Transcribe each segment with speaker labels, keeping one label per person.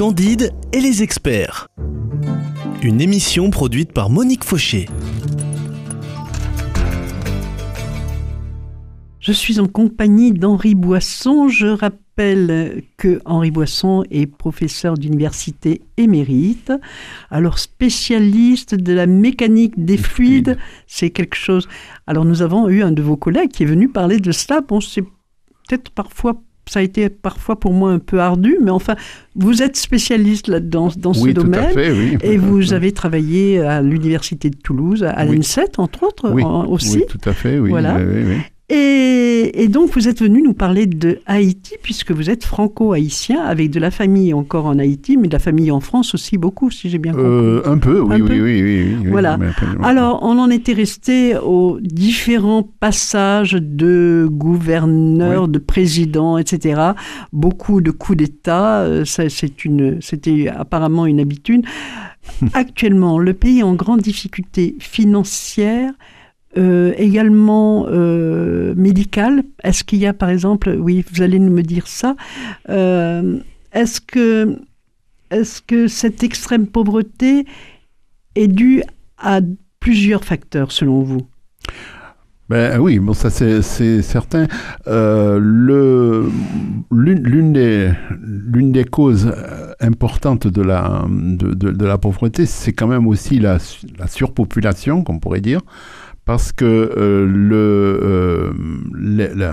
Speaker 1: Candide et les experts. Une émission produite par Monique Fauché.
Speaker 2: Je suis en compagnie d'Henri Boisson. Je rappelle que Henri Boisson est professeur d'université émérite. Alors spécialiste de la mécanique des fluides, c'est quelque chose. Alors nous avons eu un de vos collègues qui est venu parler de cela. Bon, c'est peut-être parfois ça a été parfois pour moi un peu ardu, mais enfin, vous êtes spécialiste là-dedans, dans ce domaine.
Speaker 3: Tout à fait, oui.
Speaker 2: Et vous avez travaillé à l'Université de Toulouse, à l'INSET, entre autres, aussi.
Speaker 3: Oui, tout à fait, oui.
Speaker 2: Voilà. Et, donc, vous êtes venu nous parler de Haïti, puisque vous êtes franco-haïtien, avec de la famille encore en Haïti, mais de la famille en France aussi beaucoup, si j'ai bien compris.
Speaker 3: Euh, un peu, oui, oui, oui, oui,
Speaker 2: Voilà. Alors, on en était resté aux différents passages de gouverneurs, de présidents, etc. Beaucoup de coups d'État. Euh, c'était apparemment une habitude. Actuellement, le pays est en grande difficulté financière euh, également euh, médical. Est-ce qu'il y a, par exemple, oui, vous allez me dire ça, euh, est-ce que, est que cette extrême pauvreté est due à plusieurs facteurs, selon vous?
Speaker 3: Ben oui, bon ça c'est certain. L'une des, des causes importantes de la, de, de, la pauvreté, c'est quand même aussi la, la surpopulation, qu'on pourrait dire parce que euh, le,
Speaker 2: euh,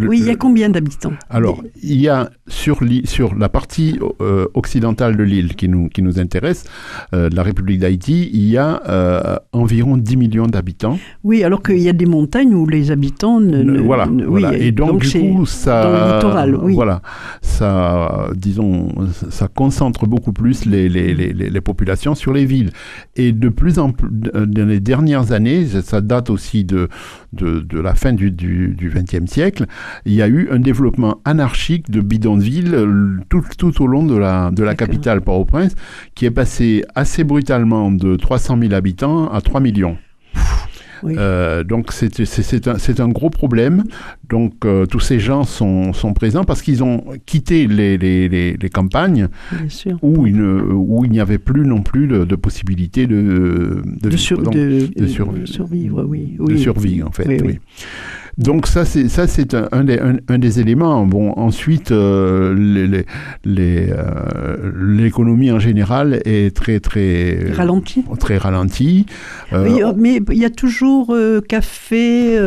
Speaker 2: Oui, il y a combien d'habitants?
Speaker 3: Alors, il y a sur, sur la partie euh, occidentale de l'île qui nous, qui nous intéresse, la République d'Haïti, il y a environ 10 millions d'habitants.
Speaker 2: Oui, alors qu'il y a des montagnes où les habitants ne...
Speaker 3: voilà, voilà. Et donc, du coup, ça...
Speaker 2: Dans le littoral, oui.
Speaker 3: Voilà, ça, disons, ça concentre beaucoup plus les, les, les, les populations sur les villes. Et de plus en plus, dans les dernières années, ça date aussi de, de, la fin du XXe siècle, il y a eu un développement anarchique de bidonvilles euh, tout, tout au long de la, de la capitale Port-au-Prince, qui est passé assez brutalement de 300 000 habitants à 3 millions. Euh, donc c'est un, un, gros problème. Donc euh, tous ces gens sont, sont présents parce qu'ils ont quitté les, les, les, campagnes Où, il où il n'y avait plus non plus de, de possibilité de,
Speaker 2: de, de, survivre. Oui,
Speaker 3: De survie en fait. oui. Donc ça, c'est ça, c'est un, un, des, un, des éléments. Bon, ensuite, euh, les, les, euh, l'économie en général est très très
Speaker 2: ralentie.
Speaker 3: Très ralentie.
Speaker 2: Euh, mais il y a toujours café.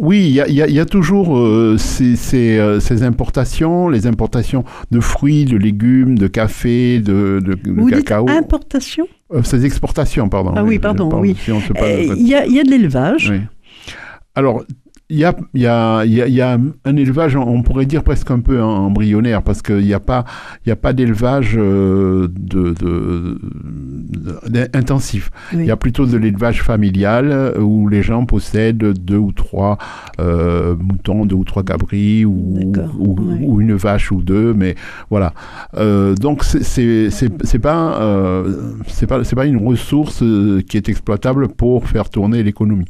Speaker 3: Oui, il y a, y a, toujours ces, ces, ces, importations, les importations de fruits, de légumes, de café, de, de,
Speaker 2: de Vous cacao. Dites importation.
Speaker 3: ces exportations, pardon.
Speaker 2: Ah oui, pardon, oui. Il y, a, y a de l'élevage. Oui.
Speaker 3: Alors, il y a, y, a, y a, un élevage, on pourrait dire presque un peu embryonnaire, parce qu'il n'y a pas, y a pas d'élevage euh, de, de, intensif. Il y a plutôt de l'élevage familial euh, où les gens possèdent deux ou trois euh, moutons, deux ou trois cabris, ou, ou, une vache ou deux, mais voilà. Euh, donc c'est pas, c'est pas, c'est pas une ressource qui est exploitable pour faire tourner l'économie.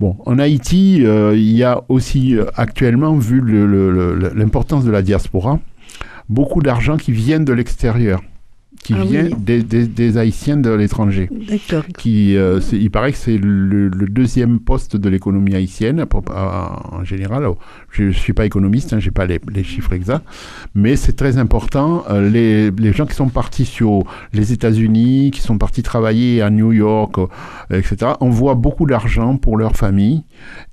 Speaker 3: Bon, en Haïti, euh, il y a aussi euh, actuellement, vu l'importance de la diaspora, beaucoup d'argent qui viennent de l'extérieur qui ah vient des, des, Haïtiens de l'étranger.
Speaker 2: D'accord.
Speaker 3: Qui, euh, il paraît que c'est le, deuxième poste de l'économie haïtienne en général. je ne suis pas économiste, hein, je n'ai pas les, les, chiffres exacts, mais c'est très important. Euh, les, les, gens qui sont partis sur les États-Unis, qui sont partis travailler à New York, euh, etc., envoient beaucoup d'argent pour leur famille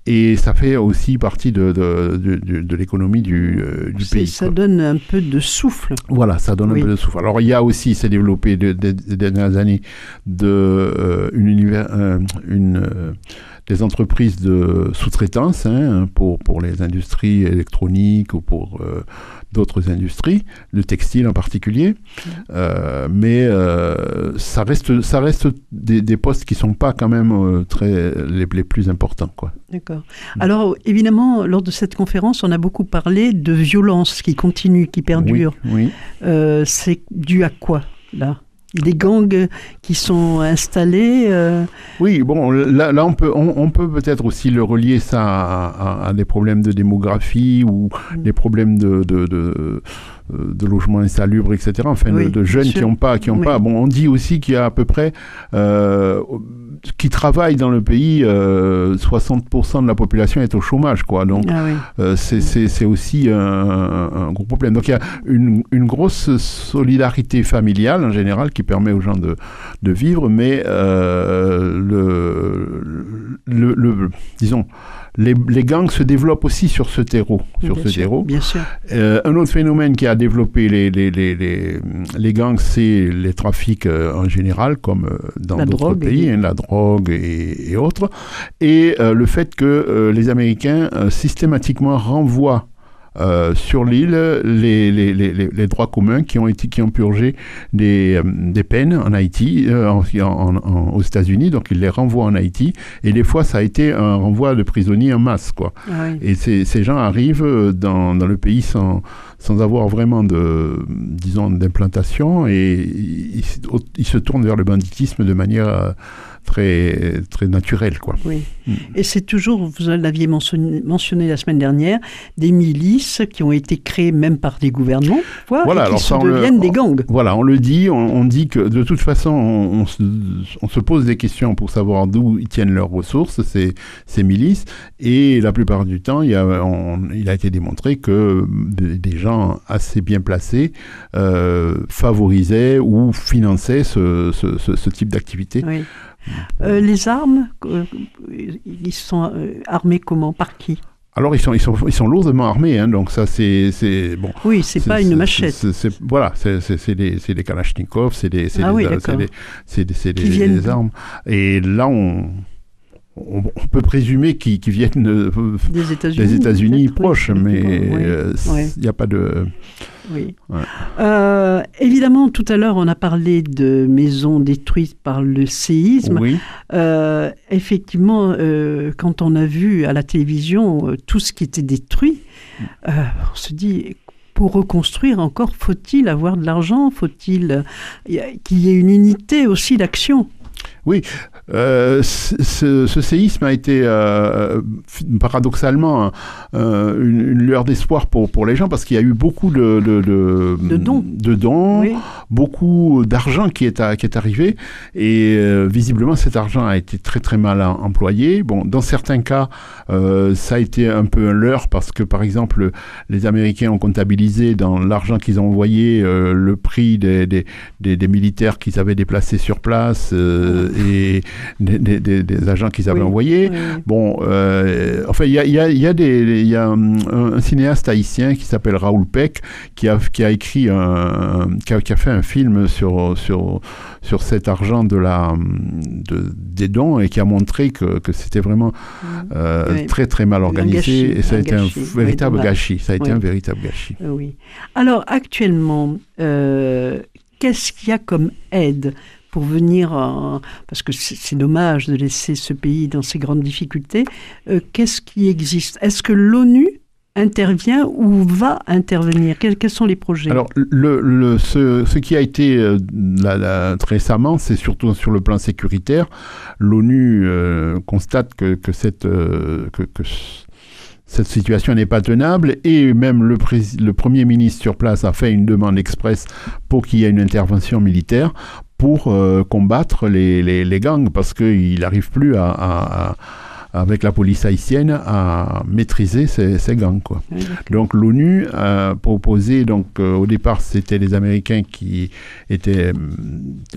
Speaker 3: et ça fait aussi partie de, de, de, de l'économie du, euh, du pays.
Speaker 2: Ça donne un peu de souffle.
Speaker 3: Voilà, ça donne un peu de souffle. Alors il y a aussi, c'est développé des dernières années, de, euh, une, univers, euh, une des entreprises de sous-traitance hein, pour, pour les industries électroniques ou pour d'autres industries, le textile en particulier. Euh, mais euh, ça reste, ça reste des, des, postes qui ne sont pas quand même euh, très, les, les, plus importants. Quoi.
Speaker 2: D'accord. Alors, évidemment, lors de cette conférence, on a beaucoup parlé de violence qui continue, qui perdure.
Speaker 3: Oui.
Speaker 2: oui. C'est dû à quoi, là? Des gangs qui sont installés. Euh.
Speaker 3: Oui, bon, là, là on peut, on, peut peut-être aussi le relier ça à, des problèmes de démographie ou mm. des problèmes de, de, de logements insalubres, etc. Enfin, de, jeunes qui n'ont pas, qui ont pas. Bon, on dit aussi qu'il y a à peu près qui travaillent dans le pays, 60% de la population est au chômage, quoi. Donc, ah c'est aussi un, gros problème. Donc, il y a une, une, grosse solidarité familiale en général qui permet aux gens de, de vivre, mais le, le, le, disons, les, les, gangs se développent aussi sur ce terreau. Sur ce terreau.
Speaker 2: Bien sûr.
Speaker 3: Euh, un autre phénomène qui a développé les, les, les, les gangs, c'est les trafics euh, en général, comme euh, dans d'autres pays, hein, la drogue et, et, autres. Et le fait que les Américains systématiquement renvoient euh, sur l'île les, les, les, les, droits communs qui ont, été, qui ont purgé des, euh, des peines en Haïti, euh, en, aux États-Unis, donc ils les renvoient en Haïti. Et des fois, ça a été un renvoi de prisonniers en masse. Quoi. Ah et ces, ces gens arrivent dans, dans le pays sans, sans avoir vraiment de, disons, d'implantation et ils, ils, se tournent vers le banditisme de manière très, très naturel. Quoi.
Speaker 2: Oui. Mm. Et c'est toujours, vous l'aviez mentionné, mentionné, la semaine dernière, des milices qui ont été créées même par des gouvernements, voilà, et qui alors deviennent des gangs.
Speaker 3: Voilà, on le dit, on, dit que de toute façon, on, se, pose des questions pour savoir d'où ils tiennent leurs ressources, ces, ces milices, et la plupart du temps, il, y a, il a été démontré que des gens assez bien placés euh, favorisaient ou finançaient ce, ce, ce type d'activité.
Speaker 2: Oui. Euh, les armes, euh, ils sont euh, armés comment? Par qui?
Speaker 3: Alors ils sont ils sont ils sont lourdement armés hein, donc ça c'est c'est bon.
Speaker 2: Oui, c'est pas une machette.
Speaker 3: C'est, voilà, c'est c'est des c'est des kalachnikovs, c'est des c'est ah c'est des, c'est des, des, armes. Et là on on, peut présumer qu'ils viennent des États-Unis proches, mais il n'y a pas de.
Speaker 2: Oui. Euh, évidemment, tout à l'heure, on a parlé de maisons détruites par le séisme.
Speaker 3: Oui.
Speaker 2: Euh, effectivement, euh, quand on a vu à la télévision tout ce qui était détruit, on se dit pour reconstruire encore, faut-il avoir de l'argent? Faut-il qu'il y ait une unité aussi d'action?
Speaker 3: Oui, euh, ce, séisme a été euh, paradoxalement euh, une, lueur d'espoir pour, pour les gens parce qu'il y a eu beaucoup de, de,
Speaker 2: de, dons,
Speaker 3: de dons beaucoup d'argent qui, est qui est arrivé et visiblement cet argent a été très très mal employé. Bon, dans certains cas, ça a été un peu un leurre parce que par exemple les Américains ont comptabilisé dans l'argent qu'ils ont envoyé le prix des, des, des, militaires qu'ils avaient déplacés sur place et des, des, agents qu'ils avaient envoyés. Bon, euh, enfin, il y a, y, a, y a, des, y a un, cinéaste haïtien qui s'appelle Raoul Peck qui a, qui a écrit un, qui a, qui a, fait un film sur, sur, sur cet argent de la, de, des dons et qui a montré que, que c'était vraiment mm. euh, très très mal organisé et ça a été un véritable gâchis. Ça a été un véritable gâchis.
Speaker 2: oui. Alors actuellement, euh, qu'est-ce qu'il y a comme aide pour venir, parce que c'est dommage de laisser ce pays dans ces grandes difficultés. Euh, qu'est-ce qui existe? Est-ce que l'ONU intervient ou va intervenir? Quels, sont les projets?
Speaker 3: Alors, le, ce, qui a été euh, récemment, c'est surtout sur le plan sécuritaire. L'ONU euh, constate que cette situation n'est pas tenable et même le, le, Premier ministre sur place a fait une demande express pour qu'il y ait une intervention militaire pour euh, combattre les, les, gangs parce qu'il n'arrive plus à, avec la police haïtienne à maîtriser ces, ces gangs. Quoi. donc l'ONU a proposé, donc euh, au départ c'était les Américains qui étaient euh,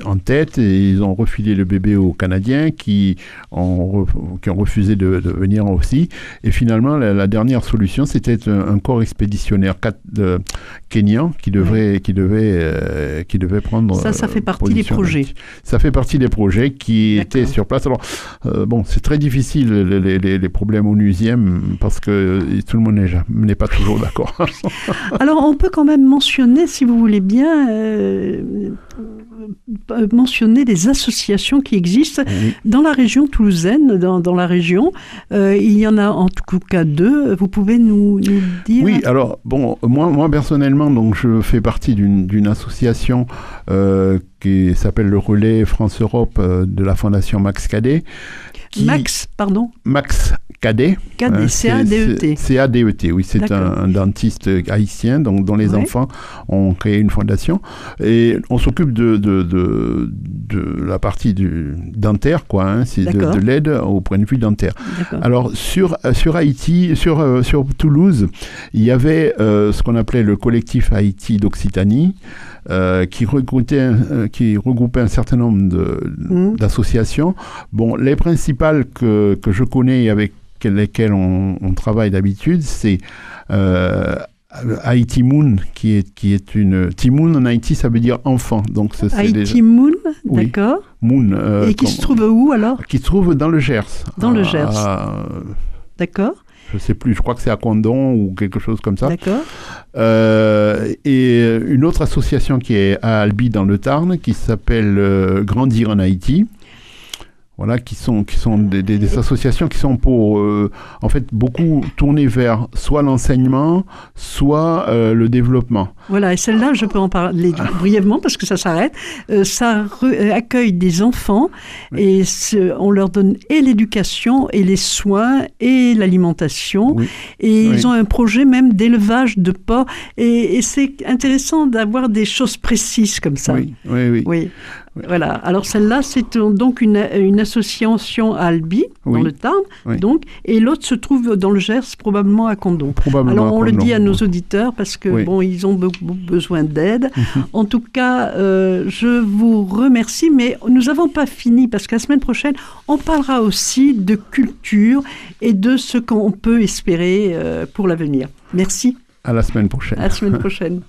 Speaker 3: en tête et ils ont refilé le bébé aux Canadiens qui ont, qui ont refusé de, de, venir aussi. Et finalement la, dernière solution c'était un, corps expéditionnaire de, kenyan qui devrait, qui, devait, euh, qui devait prendre...
Speaker 2: Ça, ça fait partie des projets.
Speaker 3: Ça fait partie des projets qui étaient sur place. Alors bon, c'est très difficile les, problèmes onusiens parce que tout le monde n'est pas toujours d'accord.
Speaker 2: Alors on peut quand même mentionner, si vous voulez bien, euh, euh, mentionner des associations qui existent dans la région toulousaine, dans, dans la région. Euh, il y en a en tout cas deux. Vous pouvez nous, dire
Speaker 3: Oui, alors bon, moi, moi personnellement, donc je fais partie d'une association qui s'appelle le Relais France Europe de la Fondation Max Cadet
Speaker 2: Max, pardon.
Speaker 3: Max Cadet.
Speaker 2: Cadet, C-A-D-E-T.
Speaker 3: C-A-D-E-T, oui, c'est un, dentiste haïtien donc, dont les enfants ont créé une fondation. Et on s'occupe de, de, de, de, la partie du dentaire, quoi. Hein, c'est de, l'aide au point de vue dentaire. Alors, sur, sur Haïti, sur, euh, sur Toulouse, il y avait euh, ce qu'on appelait le collectif Haïti d'Occitanie. Euh, qui, regroupait, euh, qui regroupait un certain nombre mmh. d'associations. Bon, les principales que, que, je connais et avec lesquelles on, on travaille d'habitude, c'est euh, Haïti Moon, qui est, qui est une... Timoun en Haïti, ça veut dire enfant. Donc
Speaker 2: Haïti Moon, d'accord.
Speaker 3: Moon.
Speaker 2: et qui se trouve où alors
Speaker 3: Qui se trouve dans le Gers.
Speaker 2: Dans le Gers. D'accord
Speaker 3: je sais plus, je crois que c'est à Condon ou quelque chose comme ça.
Speaker 2: D'accord.
Speaker 3: Euh, et une autre association qui est à Albi dans le Tarn, qui s'appelle euh, Grandir en Haïti, voilà, qui sont, qui sont des, associations qui sont pour, euh, en fait, beaucoup tournées vers soit l'enseignement, soit euh, le développement.
Speaker 2: Voilà, et celle-là, je peux en parler ah. brièvement parce que ça s'arrête. Euh, ça accueille des enfants et on leur donne et l'éducation et les soins et l'alimentation. Et ils ont un projet même d'élevage de porcs. Et, et c'est intéressant d'avoir des choses précises comme ça.
Speaker 3: Oui, oui, oui.
Speaker 2: oui. Voilà. Alors celle-là, c'est donc une, une, association à Albi, dans le Tarn, donc, et l'autre se trouve dans le Gers, probablement à Condon. Alors on le dit à nos auditeurs parce que bon, ils ont besoin d'aide. Mhm. en tout cas, euh, je vous remercie, mais nous n'avons pas fini parce que la semaine prochaine, on parlera aussi de culture et de ce qu'on peut espérer euh, pour l'avenir. Merci.
Speaker 3: À la semaine prochaine.
Speaker 2: À la semaine prochaine.